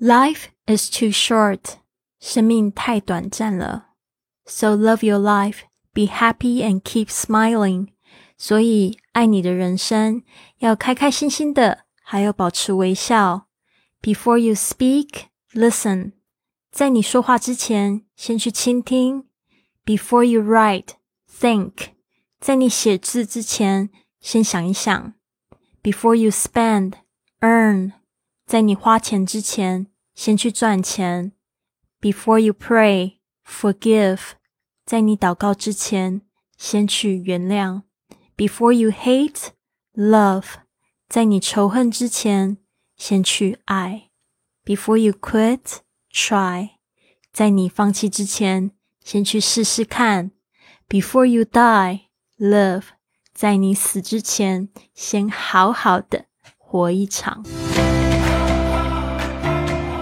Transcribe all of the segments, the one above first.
Life is too short，生命太短暂了。So love your life, be happy and keep smiling。所以爱你的人生，要开开心心的，还要保持微笑。Before you speak, listen。在你说话之前，先去倾听。Before you write, think。在你写字之前，先想一想。Before you spend, earn。在你花钱之前， 先去赚钱。Before you pray, forgive。在你祷告之前，先去原谅。Before you hate, love。在你仇恨之前，先去爱。Before you quit, try。在你放弃之前，先去试试看。Before you die, live。在你死之前，先好好的活一场。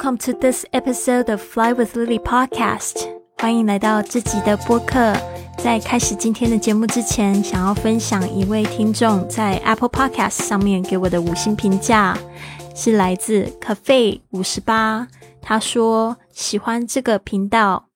Welcome to this episode of Fly with Lily podcast。欢迎来到这集的播客。在开始今天的节目之前，想要分享一位听众在 Apple Podcast 上面给我的五星评价，是来自 Cafe 五十八。他说喜欢这个频道，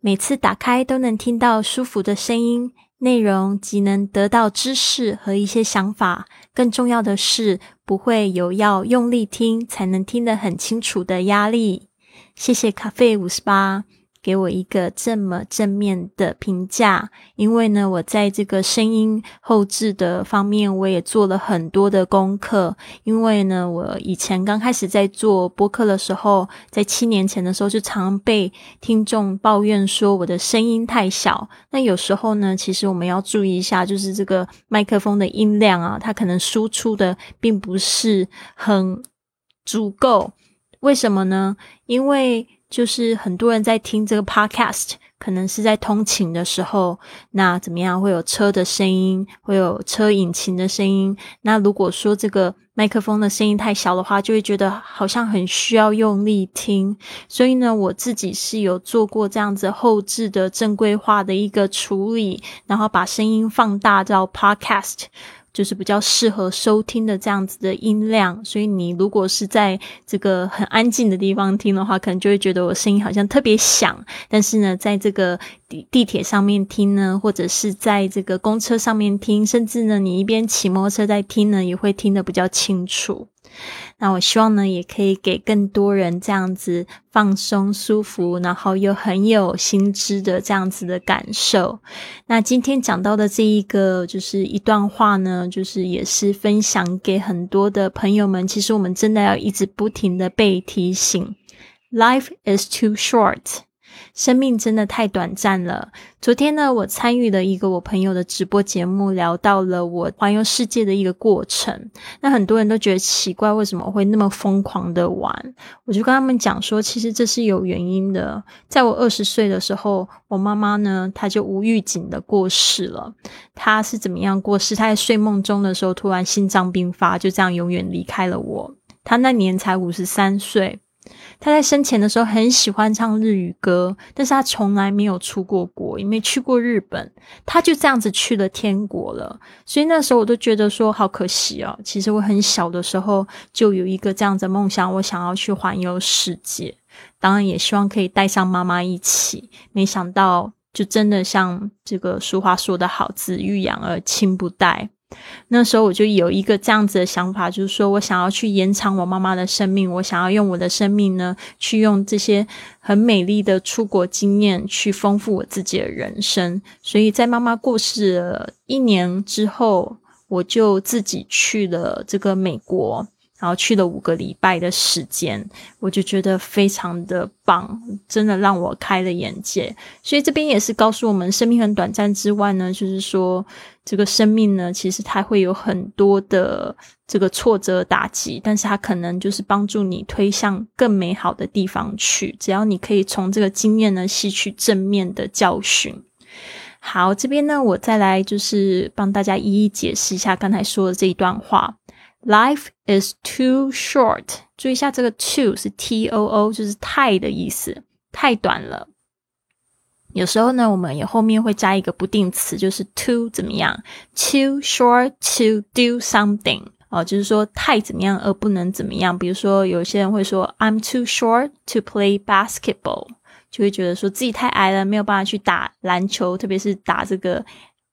每次打开都能听到舒服的声音。内容即能得到知识和一些想法，更重要的是不会有要用力听才能听得很清楚的压力。谢谢咖啡五十八。给我一个这么正面的评价，因为呢，我在这个声音后置的方面，我也做了很多的功课。因为呢，我以前刚开始在做播客的时候，在七年前的时候，就常被听众抱怨说我的声音太小。那有时候呢，其实我们要注意一下，就是这个麦克风的音量啊，它可能输出的并不是很足够。为什么呢？因为就是很多人在听这个 podcast，可能是在通勤的时候，那怎么样会有车的声音，会有车引擎的声音。那如果说这个麦克风的声音太小的话，就会觉得好像很需要用力听。所以呢，我自己是有做过这样子后置的正规化的一个处理，然后把声音放大到 podcast。就是比较适合收听的这样子的音量，所以你如果是在这个很安静的地方听的话，可能就会觉得我声音好像特别响。但是呢，在这个地地铁上面听呢，或者是在这个公车上面听，甚至呢，你一边骑摩托车在听呢，也会听得比较清楚。那我希望呢，也可以给更多人这样子放松、舒服，然后又很有心知的这样子的感受。那今天讲到的这一个就是一段话呢，就是也是分享给很多的朋友们。其实我们真的要一直不停的被提醒：Life is too short。生命真的太短暂了。昨天呢，我参与了一个我朋友的直播节目，聊到了我环游世界的一个过程。那很多人都觉得奇怪，为什么会那么疯狂的玩？我就跟他们讲说，其实这是有原因的。在我二十岁的时候，我妈妈呢，她就无预警的过世了。她是怎么样过世？她在睡梦中的时候，突然心脏病发，就这样永远离开了我。她那年才五十三岁。他在生前的时候很喜欢唱日语歌，但是他从来没有出过国，也没去过日本，他就这样子去了天国了。所以那时候我都觉得说好可惜哦。其实我很小的时候就有一个这样子梦想，我想要去环游世界，当然也希望可以带上妈妈一起。没想到就真的像这个俗话说的好，子欲养而亲不待。那时候我就有一个这样子的想法，就是说我想要去延长我妈妈的生命，我想要用我的生命呢，去用这些很美丽的出国经验去丰富我自己的人生。所以在妈妈过世了一年之后，我就自己去了这个美国。然后去了五个礼拜的时间，我就觉得非常的棒，真的让我开了眼界。所以这边也是告诉我们，生命很短暂之外呢，就是说，这个生命呢，其实它会有很多的这个挫折打击，但是它可能就是帮助你推向更美好的地方去。只要你可以从这个经验呢吸取正面的教训。好，这边呢，我再来就是帮大家一一解释一下刚才说的这一段话。Life is too short。注意一下，这个 too 是 t o o，就是太的意思，太短了。有时候呢，我们也后面会加一个不定词，就是 too 怎么样？Too short to do something 哦，就是说太怎么样而不能怎么样。比如说，有些人会说 I'm too short to play basketball，就会觉得说自己太矮了，没有办法去打篮球，特别是打这个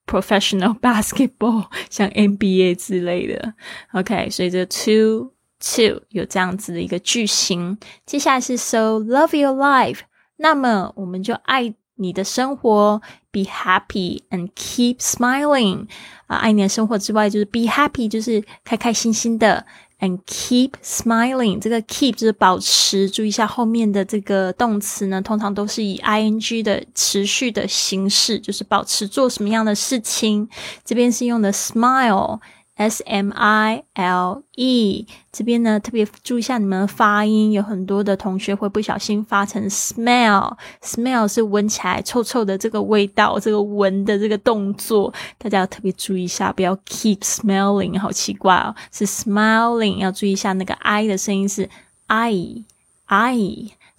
professional basketball，像 NBA 之类的。OK，所以这 too too 有这样子的一个句型。接下来是 So love your life，那么我们就爱。你的生活，be happy and keep smiling 啊，爱你的生活之外，就是 be happy，就是开开心心的 ，and keep smiling。这个 keep 就是保持，注意一下后面的这个动词呢，通常都是以 ing 的持续的形式，就是保持做什么样的事情。这边是用的 smile。S M I L E 这边呢，特别注意一下你们的发音，有很多的同学会不小心发成 smell，smell 是闻起来臭臭的这个味道，这个闻的这个动作，大家要特别注意一下，不要 keep smelling，好奇怪哦，是 smiling，要注意一下那个 I 的声音是 I I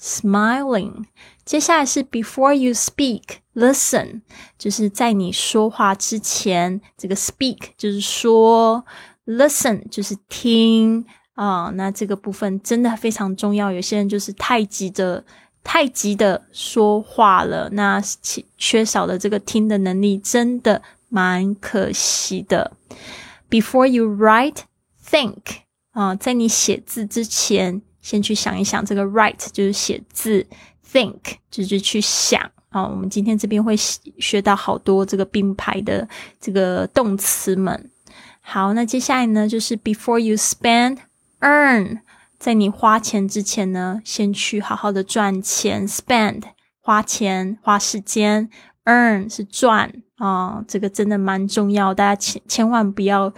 smiling。接下来是 before you speak。Listen，就是在你说话之前，这个 speak 就是说，listen 就是听啊。那这个部分真的非常重要。有些人就是太急着、太急的说话了，那缺少了这个听的能力，真的蛮可惜的。Before you write, think 啊，在你写字之前，先去想一想。这个 write 就是写字，think 就是去想。好，我们今天这边会学到好多这个并排的这个动词们。好，那接下来呢，就是 before you spend earn，在你花钱之前呢，先去好好的赚钱。spend 花钱花时间，earn 是赚啊，这个真的蛮重要，大家千千万不要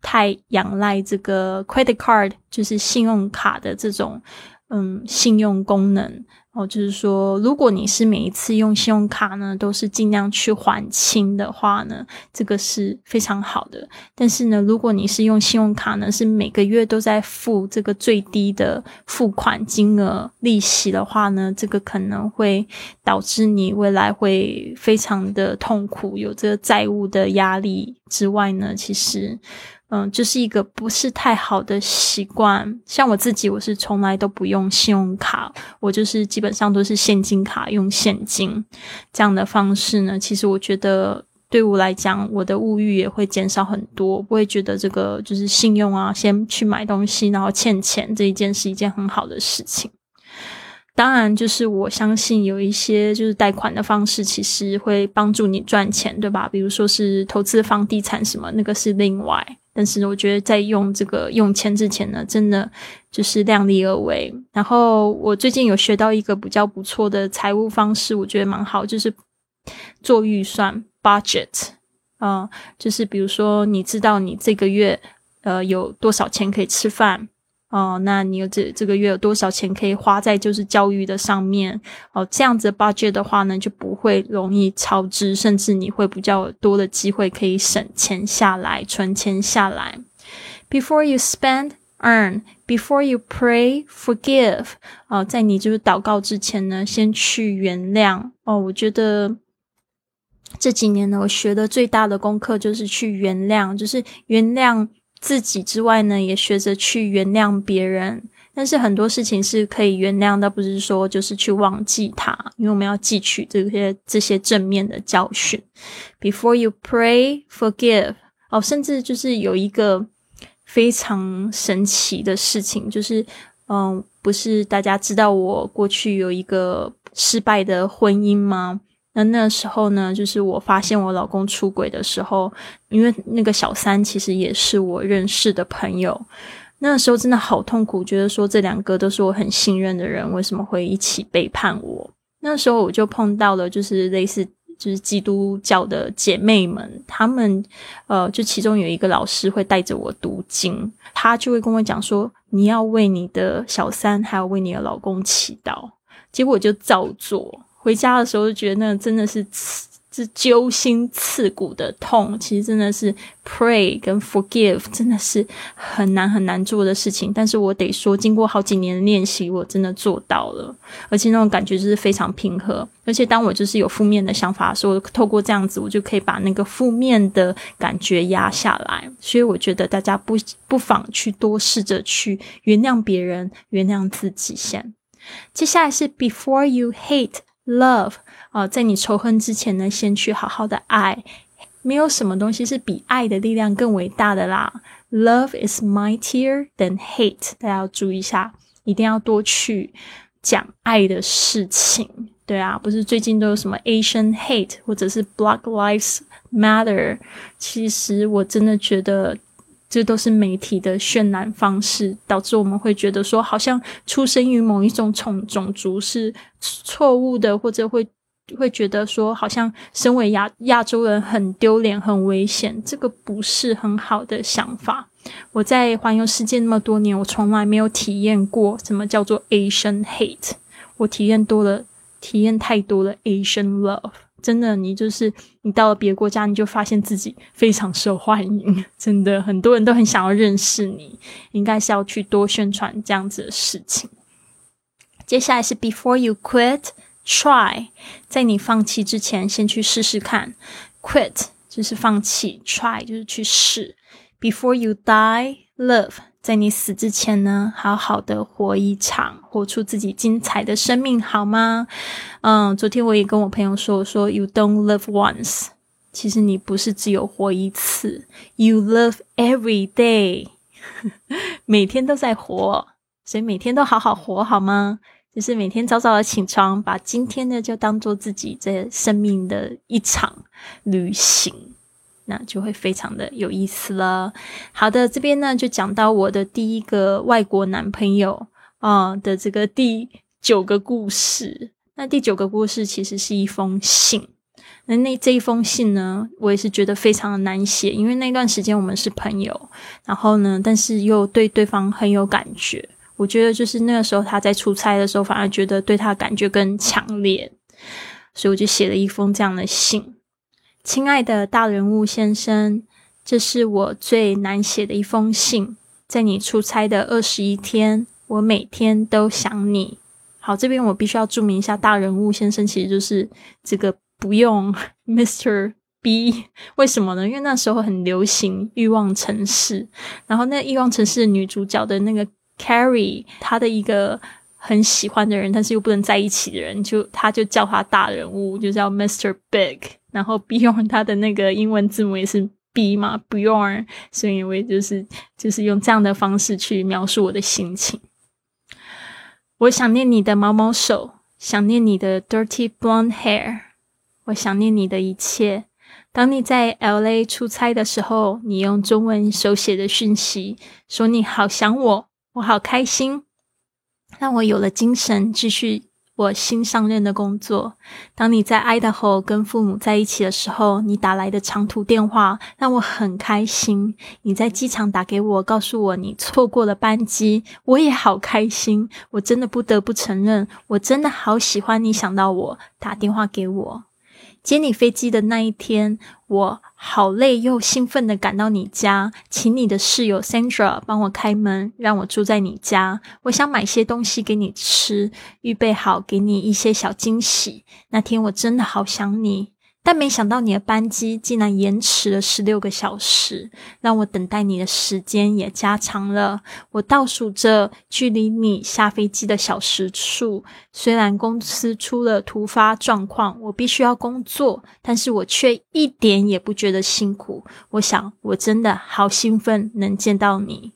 太仰赖这个 credit card，就是信用卡的这种嗯信用功能。哦，就是说，如果你是每一次用信用卡呢，都是尽量去还清的话呢，这个是非常好的。但是呢，如果你是用信用卡呢，是每个月都在付这个最低的付款金额利息的话呢，这个可能会导致你未来会非常的痛苦，有这个债务的压力之外呢，其实。嗯，就是一个不是太好的习惯。像我自己，我是从来都不用信用卡，我就是基本上都是现金卡，用现金这样的方式呢。其实我觉得对我来讲，我的物欲也会减少很多，不会觉得这个就是信用啊，先去买东西然后欠钱这一件是一件很好的事情。当然，就是我相信有一些就是贷款的方式，其实会帮助你赚钱，对吧？比如说是投资房地产什么，那个是另外。但是我觉得在用这个用钱之前呢，真的就是量力而为。然后我最近有学到一个比较不错的财务方式，我觉得蛮好，就是做预算 （budget） 啊，就是比如说你知道你这个月呃有多少钱可以吃饭。哦，那你有这这个月有多少钱可以花在就是教育的上面？哦，这样子 budget 的话呢，就不会容易超支，甚至你会比较多的机会可以省钱下来、存钱下来。Before you spend, earn. Before you pray, forgive. 哦，在你就是祷告之前呢，先去原谅。哦，我觉得这几年呢，我学的最大的功课就是去原谅，就是原谅。自己之外呢，也学着去原谅别人。但是很多事情是可以原谅的，不是说就是去忘记它，因为我们要汲取这些这些正面的教训。Before you pray, forgive。哦，甚至就是有一个非常神奇的事情，就是嗯，不是大家知道我过去有一个失败的婚姻吗？那那时候呢，就是我发现我老公出轨的时候，因为那个小三其实也是我认识的朋友。那时候真的好痛苦，觉得说这两个都是我很信任的人，为什么会一起背叛我？那时候我就碰到了，就是类似就是基督教的姐妹们，她们呃，就其中有一个老师会带着我读经，他就会跟我讲说，你要为你的小三，还要为你的老公祈祷。结果就照做，回家的时候就觉得那真的是刺。是揪心刺骨的痛，其实真的是 pray 跟 forgive 真的是很难很难做的事情。但是我得说，经过好几年的练习，我真的做到了，而且那种感觉就是非常平和。而且当我就是有负面的想法的时候，透过这样子，我就可以把那个负面的感觉压下来。所以我觉得大家不不妨去多试着去原谅别人，原谅自己先。接下来是 before you hate love。啊，在你仇恨之前呢，先去好好的爱。没有什么东西是比爱的力量更伟大的啦。Love is mightier than hate。大家要注意一下，一定要多去讲爱的事情。对啊，不是最近都有什么 Asian hate 或者是 Black Lives Matter？其实我真的觉得，这都是媒体的渲染方式，导致我们会觉得说，好像出生于某一种种种族是错误的，或者会。会觉得说，好像身为亚亚洲人很丢脸、很危险，这个不是很好的想法。我在环游世界那么多年，我从来没有体验过什么叫做 Asian hate。我体验多了，体验太多了 Asian love。真的，你就是你到了别国家，你就发现自己非常受欢迎。真的，很多人都很想要认识你，应该是要去多宣传这样子的事情。接下来是 Before you quit。Try，在你放弃之前，先去试试看。Quit 就是放弃，Try 就是去试。Before you die, love，在你死之前呢，好好的活一场，活出自己精彩的生命，好吗？嗯，昨天我也跟我朋友说，我说 You don't live once，其实你不是只有活一次，You live every day，每天都在活，所以每天都好好活，好吗？就是每天早早的起床，把今天呢就当做自己这生命的一场旅行，那就会非常的有意思了。好的，这边呢就讲到我的第一个外国男朋友啊的这个第九个故事。那第九个故事其实是一封信。那那这一封信呢，我也是觉得非常的难写，因为那段时间我们是朋友，然后呢，但是又对对方很有感觉。我觉得就是那个时候他在出差的时候，反而觉得对他感觉更强烈，所以我就写了一封这样的信：亲爱的大人物先生，这是我最难写的一封信。在你出差的二十一天，我每天都想你。好，这边我必须要注明一下，大人物先生其实就是这个不用 Mr. B，为什么呢？因为那时候很流行《欲望城市》，然后那《欲望城市》女主角的那个。Carrie，她的一个很喜欢的人，但是又不能在一起的人，就他就叫他大人物，就叫 Mr. Big。然后 Beyond 他的那个英文字母也是 B 嘛，Bjorn，所以我也就是就是用这样的方式去描述我的心情。我想念你的毛毛手，想念你的 dirty blonde hair，我想念你的一切。当你在 LA 出差的时候，你用中文手写的讯息说你好想我。我好开心，让我有了精神继续我新上任的工作。当你在爱达荷跟父母在一起的时候，你打来的长途电话让我很开心。你在机场打给我，告诉我你错过了班机，我也好开心。我真的不得不承认，我真的好喜欢你想到我打电话给我。接你飞机的那一天，我好累又兴奋的赶到你家，请你的室友 Sandra 帮我开门，让我住在你家。我想买些东西给你吃，预备好给你一些小惊喜。那天我真的好想你。但没想到你的班机竟然延迟了十六个小时，让我等待你的时间也加长了。我倒数着距离你下飞机的小时数。虽然公司出了突发状况，我必须要工作，但是我却一点也不觉得辛苦。我想，我真的好兴奋能见到你。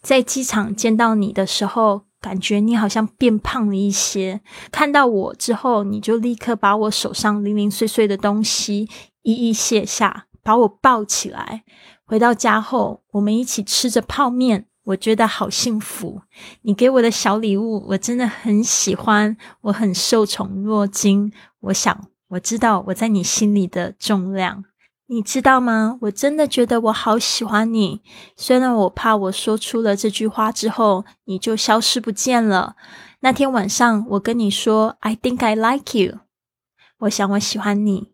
在机场见到你的时候。感觉你好像变胖了一些。看到我之后，你就立刻把我手上零零碎碎的东西一一卸下，把我抱起来。回到家后，我们一起吃着泡面，我觉得好幸福。你给我的小礼物，我真的很喜欢，我很受宠若惊。我想，我知道我在你心里的重量。你知道吗？我真的觉得我好喜欢你。虽然我怕我说出了这句话之后，你就消失不见了。那天晚上，我跟你说，I think I like you。我想我喜欢你。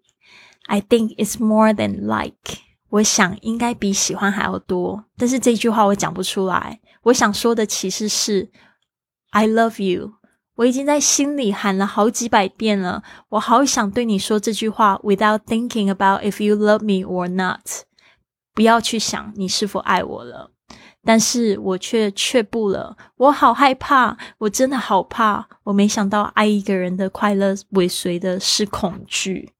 I think it's more than like。我想应该比喜欢还要多。但是这句话我讲不出来。我想说的其实是 I love you。我已经在心里喊了好几百遍了，我好想对你说这句话，without thinking about if you love me or not，不要去想你是否爱我了，但是我却却步了，我好害怕，我真的好怕，我没想到爱一个人的快乐尾随的是恐惧，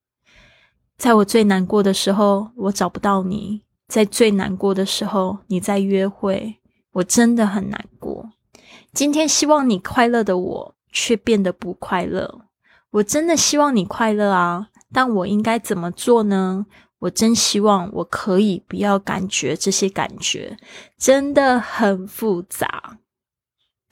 在我最难过的时候，我找不到你，在最难过的时候，你在约会，我真的很难过。今天希望你快乐的我。却变得不快乐。我真的希望你快乐啊，但我应该怎么做呢？我真希望我可以不要感觉这些感觉，真的很复杂。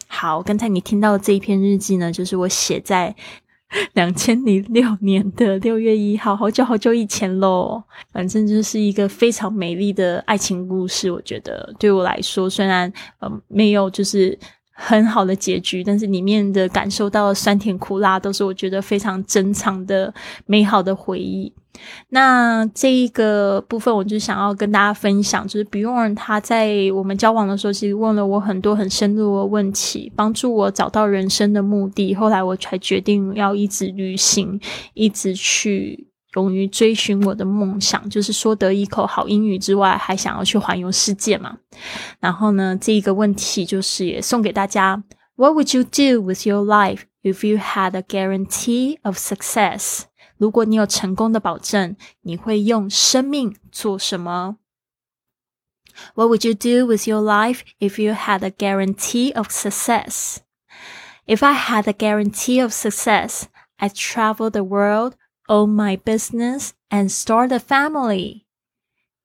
好，刚才你听到这一篇日记呢，就是我写在 两千零六年的六月一号，好久好久以前喽。反正就是一个非常美丽的爱情故事。我觉得对我来说，虽然呃没有就是。很好的结局，但是里面的感受到酸甜苦辣，都是我觉得非常珍藏的美好的回忆。那这一个部分，我就想要跟大家分享，就是 Bjorn 他在我们交往的时候，其实问了我很多很深入的问题，帮助我找到人生的目的。后来我才决定要一直旅行，一直去。勇于追寻我的梦想，就是说得一口好英语之外，还想要去环游世界嘛。然后呢，这一个问题就是也送给大家：What would you do with your life if you had a guarantee of success？如果你有成功的保证，你会用生命做什么？What would you do with your life if you had a guarantee of success? If I had a guarantee of success, I'd travel the world Own my business and start a family。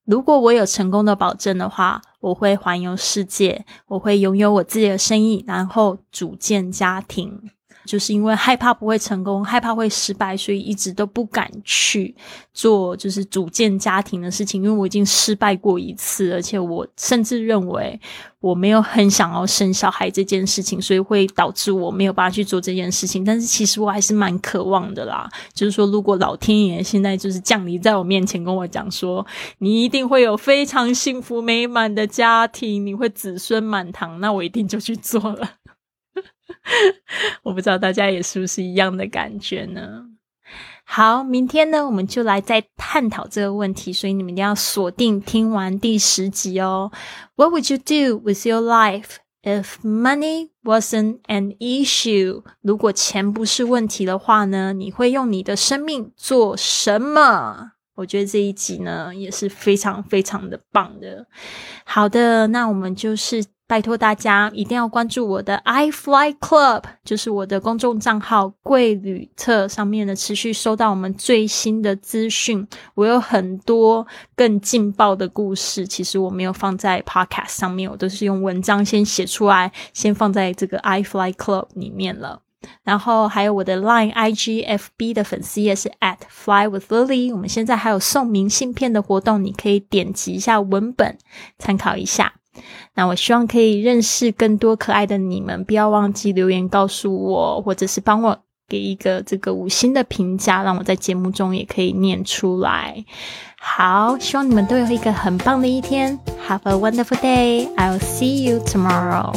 如果我有成功的保证的话，我会环游世界，我会拥有我自己的生意，然后组建家庭。就是因为害怕不会成功，害怕会失败，所以一直都不敢去做就是组建家庭的事情。因为我已经失败过一次，而且我甚至认为我没有很想要生小孩这件事情，所以会导致我没有办法去做这件事情。但是其实我还是蛮渴望的啦。就是说，如果老天爷现在就是降临在我面前，跟我讲说，你一定会有非常幸福美满的家庭，你会子孙满堂，那我一定就去做了。我不知道大家也是不是一样的感觉呢？好，明天呢，我们就来再探讨这个问题，所以你们一定要锁定听完第十集哦。What would you do with your life if money wasn't an issue？如果钱不是问题的话呢，你会用你的生命做什么？我觉得这一集呢也是非常非常的棒的。好的，那我们就是。拜托大家一定要关注我的 i Fly Club，就是我的公众账号“贵旅特”上面呢，持续收到我们最新的资讯。我有很多更劲爆的故事，其实我没有放在 Podcast 上面，我都是用文章先写出来，先放在这个 i Fly Club 里面了。然后还有我的 Line、IG、FB 的粉丝也是 at Fly with Lily。我们现在还有送明信片的活动，你可以点击一下文本参考一下。那我希望可以认识更多可爱的你们，不要忘记留言告诉我，或者是帮我给一个这个五星的评价，让我在节目中也可以念出来。好，希望你们都有一个很棒的一天。Have a wonderful day. I'll see you tomorrow.